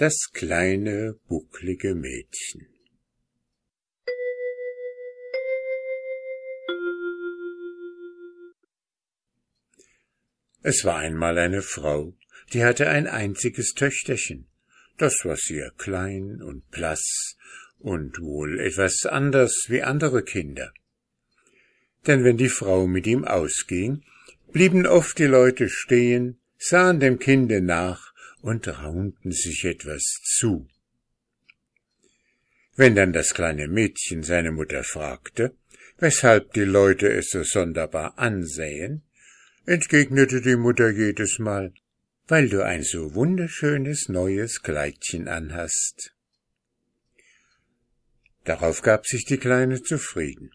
Das kleine, bucklige Mädchen. Es war einmal eine Frau, die hatte ein einziges Töchterchen. Das war sehr klein und blass und wohl etwas anders wie andere Kinder. Denn wenn die Frau mit ihm ausging, blieben oft die Leute stehen, sahen dem Kinde nach und raunten sich etwas zu. Wenn dann das kleine Mädchen seine Mutter fragte, weshalb die Leute es so sonderbar ansähen, entgegnete die Mutter jedes Mal, weil du ein so wunderschönes neues Kleidchen anhast. Darauf gab sich die Kleine zufrieden.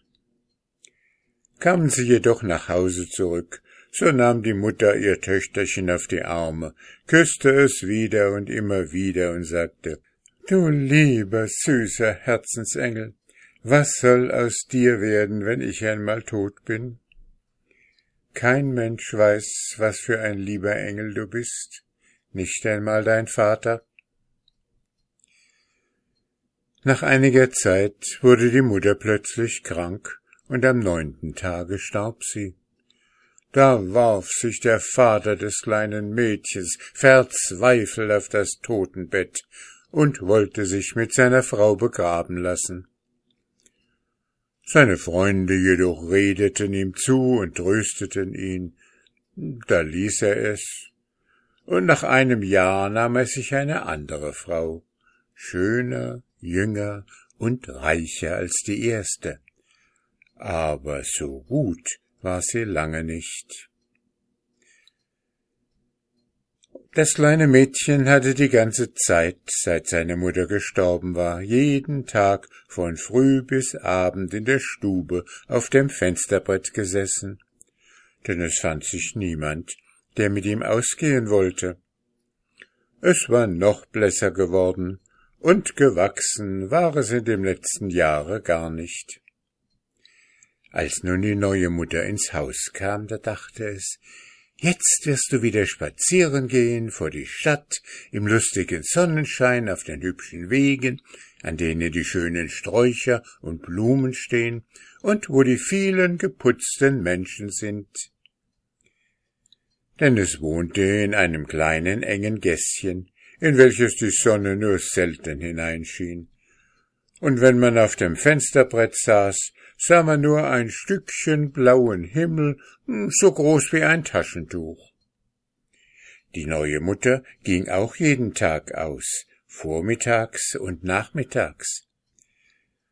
Kamen sie jedoch nach Hause zurück, so nahm die Mutter ihr Töchterchen auf die Arme, küsste es wieder und immer wieder und sagte, Du lieber, süßer Herzensengel, was soll aus dir werden, wenn ich einmal tot bin? Kein Mensch weiß, was für ein lieber Engel du bist, nicht einmal dein Vater. Nach einiger Zeit wurde die Mutter plötzlich krank, und am neunten Tage starb sie. Da warf sich der Vater des kleinen Mädchens verzweifelt auf das Totenbett und wollte sich mit seiner Frau begraben lassen. Seine Freunde jedoch redeten ihm zu und trösteten ihn. Da ließ er es. Und nach einem Jahr nahm er sich eine andere Frau, schöner, jünger und reicher als die erste. Aber so gut war sie lange nicht. Das kleine Mädchen hatte die ganze Zeit, seit seine Mutter gestorben war, jeden Tag von früh bis Abend in der Stube auf dem Fensterbrett gesessen, denn es fand sich niemand, der mit ihm ausgehen wollte. Es war noch blässer geworden, und gewachsen war es in dem letzten Jahre gar nicht. Als nun die neue Mutter ins Haus kam, da dachte es, Jetzt wirst du wieder spazieren gehen vor die Stadt, im lustigen Sonnenschein auf den hübschen Wegen, an denen die schönen Sträucher und Blumen stehen und wo die vielen geputzten Menschen sind. Denn es wohnte in einem kleinen engen Gässchen, in welches die Sonne nur selten hineinschien. Und wenn man auf dem Fensterbrett saß, sah man nur ein Stückchen blauen Himmel, hm, so groß wie ein Taschentuch. Die neue Mutter ging auch jeden Tag aus, vormittags und nachmittags.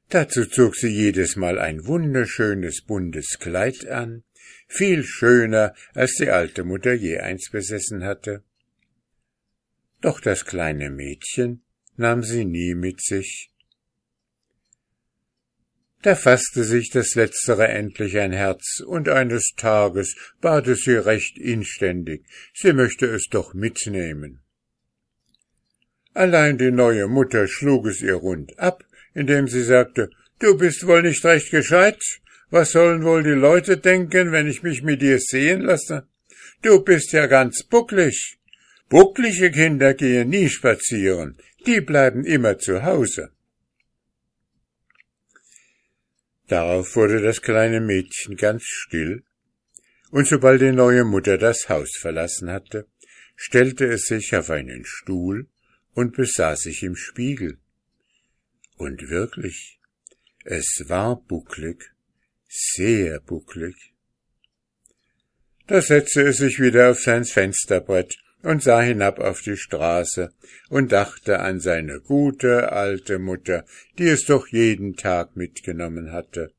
Dazu zog sie jedes Mal ein wunderschönes buntes Kleid an, viel schöner, als die alte Mutter je eins besessen hatte. Doch das kleine Mädchen nahm sie nie mit sich, da fasste sich das Letztere endlich ein Herz, und eines Tages bat es sie recht inständig, sie möchte es doch mitnehmen. Allein die neue Mutter schlug es ihr rund ab, indem sie sagte, Du bist wohl nicht recht gescheit? Was sollen wohl die Leute denken, wenn ich mich mit dir sehen lasse? Du bist ja ganz bucklig. Bucklige Kinder gehen nie spazieren, die bleiben immer zu Hause. Darauf wurde das kleine Mädchen ganz still, und sobald die neue Mutter das Haus verlassen hatte, stellte es sich auf einen Stuhl und besah sich im Spiegel. Und wirklich, es war bucklig, sehr bucklig. Da setzte es sich wieder auf sein Fensterbrett und sah hinab auf die Straße und dachte an seine gute alte Mutter, die es doch jeden Tag mitgenommen hatte.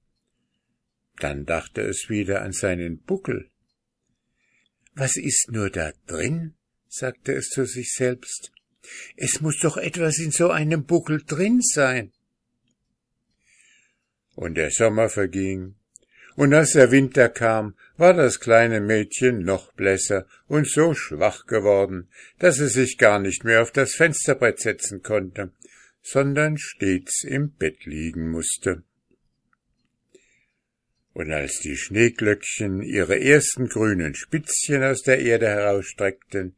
Dann dachte es wieder an seinen Buckel. Was ist nur da drin? sagte es zu sich selbst. Es muss doch etwas in so einem Buckel drin sein. Und der Sommer verging, und als der Winter kam, war das kleine Mädchen noch blässer und so schwach geworden, dass es sich gar nicht mehr auf das Fensterbrett setzen konnte, sondern stets im Bett liegen musste. Und als die Schneeglöckchen ihre ersten grünen Spitzchen aus der Erde herausstreckten,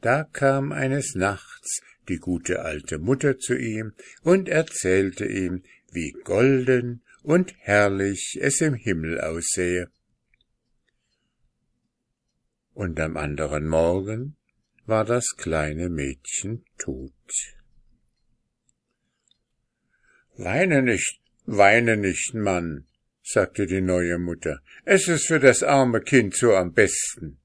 da kam eines Nachts die gute alte Mutter zu ihm und erzählte ihm, wie golden und herrlich es im Himmel aussähe. Und am anderen Morgen war das kleine Mädchen tot. Weine nicht, weine nicht, Mann, sagte die neue Mutter, es ist für das arme Kind so am besten.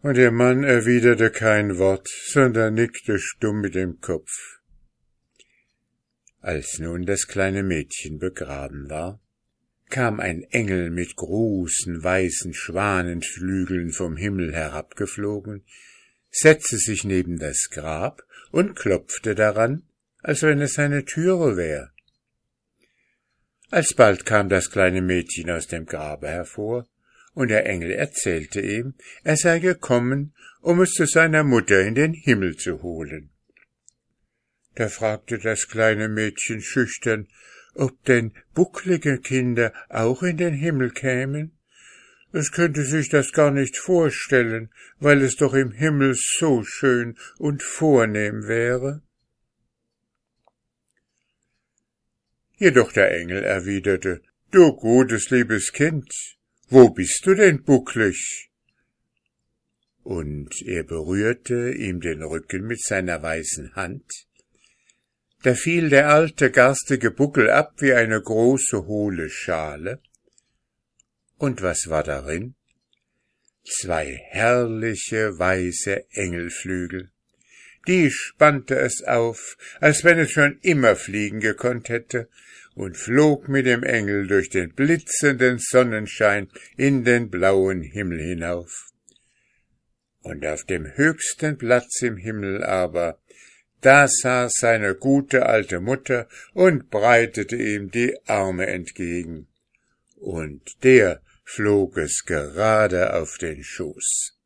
Und der Mann erwiderte kein Wort, sondern nickte stumm mit dem Kopf. Als nun das kleine Mädchen begraben war, kam ein Engel mit großen weißen Schwanenflügeln vom Himmel herabgeflogen, setzte sich neben das Grab und klopfte daran, als wenn es seine Türe wär. Alsbald kam das kleine Mädchen aus dem Grabe hervor, und der Engel erzählte ihm, er sei gekommen, um es zu seiner Mutter in den Himmel zu holen. Da fragte das kleine Mädchen schüchtern, ob denn bucklige Kinder auch in den Himmel kämen? Es könnte sich das gar nicht vorstellen, weil es doch im Himmel so schön und vornehm wäre. Jedoch der Engel erwiderte, Du gutes, liebes Kind, wo bist du denn bucklig? Und er berührte ihm den Rücken mit seiner weißen Hand. Da fiel der alte garstige Buckel ab wie eine große hohle Schale. Und was war darin? Zwei herrliche weiße Engelflügel. Die spannte es auf, als wenn es schon immer fliegen gekonnt hätte, und flog mit dem Engel durch den blitzenden Sonnenschein in den blauen Himmel hinauf. Und auf dem höchsten Platz im Himmel aber, da saß seine gute alte Mutter und breitete ihm die Arme entgegen. Und der flog es gerade auf den Schoß.